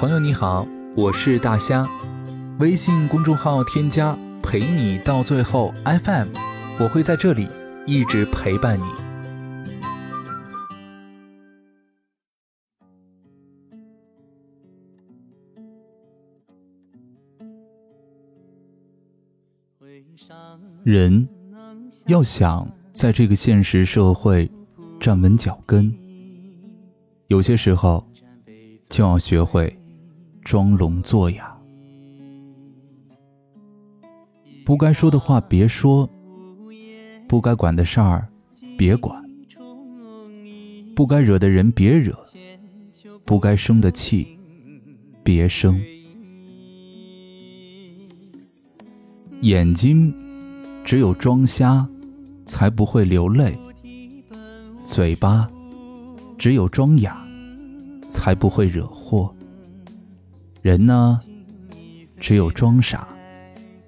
朋友你好，我是大虾，微信公众号添加陪你到最后 FM，我会在这里一直陪伴你。人要想在这个现实社会站稳脚跟，有些时候就要学会装聋作哑。不该说的话别说，不该管的事儿别管，不该惹的人别惹，不该生的气别生。眼睛只有装瞎，才不会流泪；嘴巴只有装哑，才不会惹祸。人呢，只有装傻，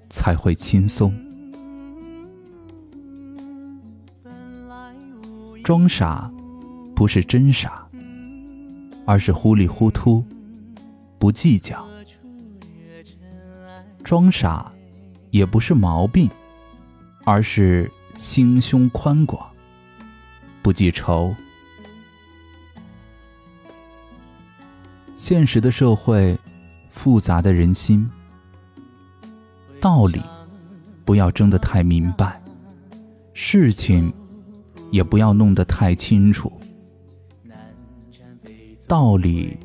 才会轻松。装傻不是真傻，而是糊里糊涂，不计较。装傻。也不是毛病，而是心胸宽广，不记仇。现实的社会，复杂的人心，道理不要争得太明白，事情也不要弄得太清楚。道理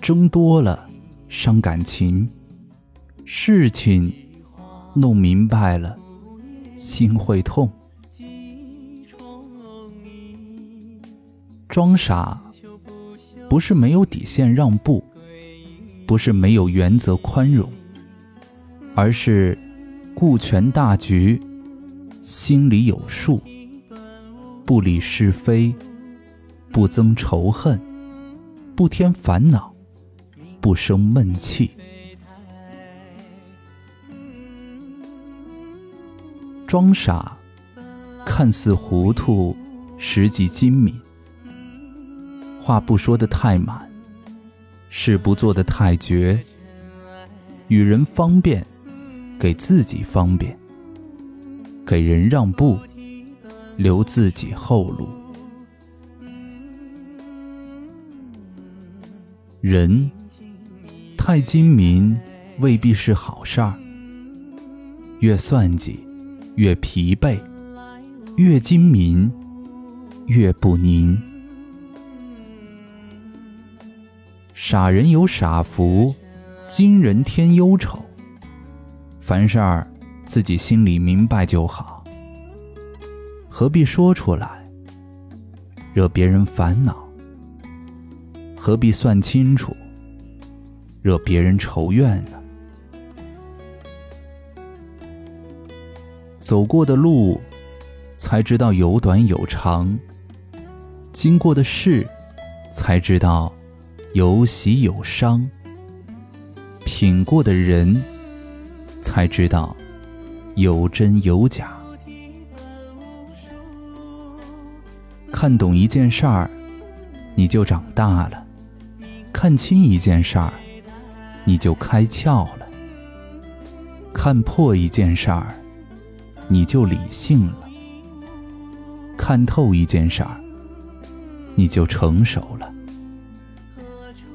争多了伤感情，事情。弄明白了，心会痛。装傻不是没有底线让步，不是没有原则宽容，而是顾全大局，心里有数，不理是非，不增仇恨，不添烦恼，不生闷气。装傻，看似糊涂，实际精明。话不说的太满，事不做的太绝。与人方便，给自己方便；给人让步，留自己后路。人太精明，未必是好事儿。越算计。越疲惫，越精明，越不宁。傻人有傻福，今人添忧愁。凡事儿自己心里明白就好，何必说出来，惹别人烦恼？何必算清楚，惹别人愁怨呢？走过的路，才知道有短有长；经过的事，才知道有喜有伤；品过的人，才知道有真有假。看懂一件事儿，你就长大了；看清一件事儿，你就开窍了；看破一件事儿。你就理性了，看透一件事儿，你就成熟了；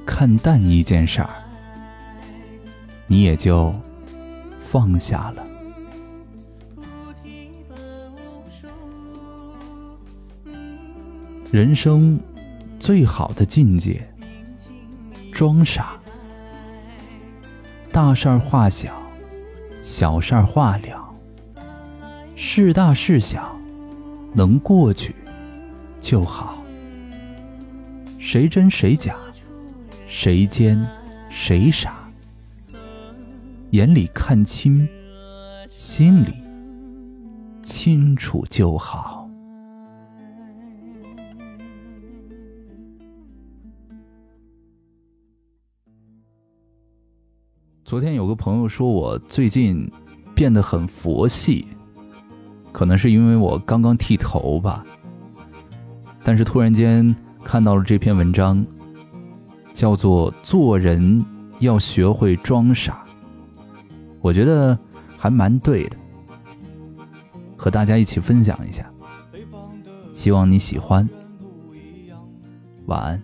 看淡一件事儿，你也就放下了。人生最好的境界，装傻。大事儿化小，小事儿化了。事大事小，能过去就好。谁真谁假，谁奸谁傻，眼里看清，心里清楚就好。昨天有个朋友说我最近变得很佛系。可能是因为我刚刚剃头吧，但是突然间看到了这篇文章，叫做《做人要学会装傻。我觉得还蛮对的，和大家一起分享一下，希望你喜欢。晚安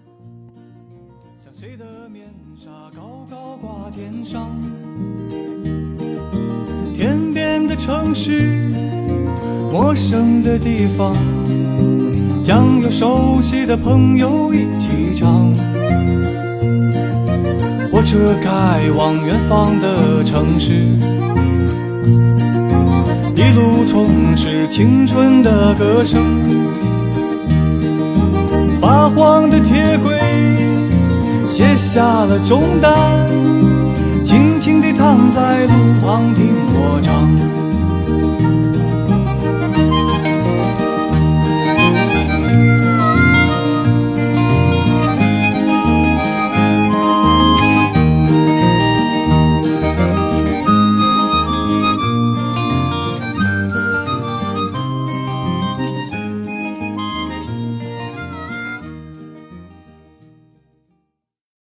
谁的面纱高高挂天上。天边的城市，陌生的地方，将有熟悉的朋友一起火车开往远方的城市，一路充斥青春的歌声。发黄的铁轨卸下了重担。轻轻地躺在路旁听我唱。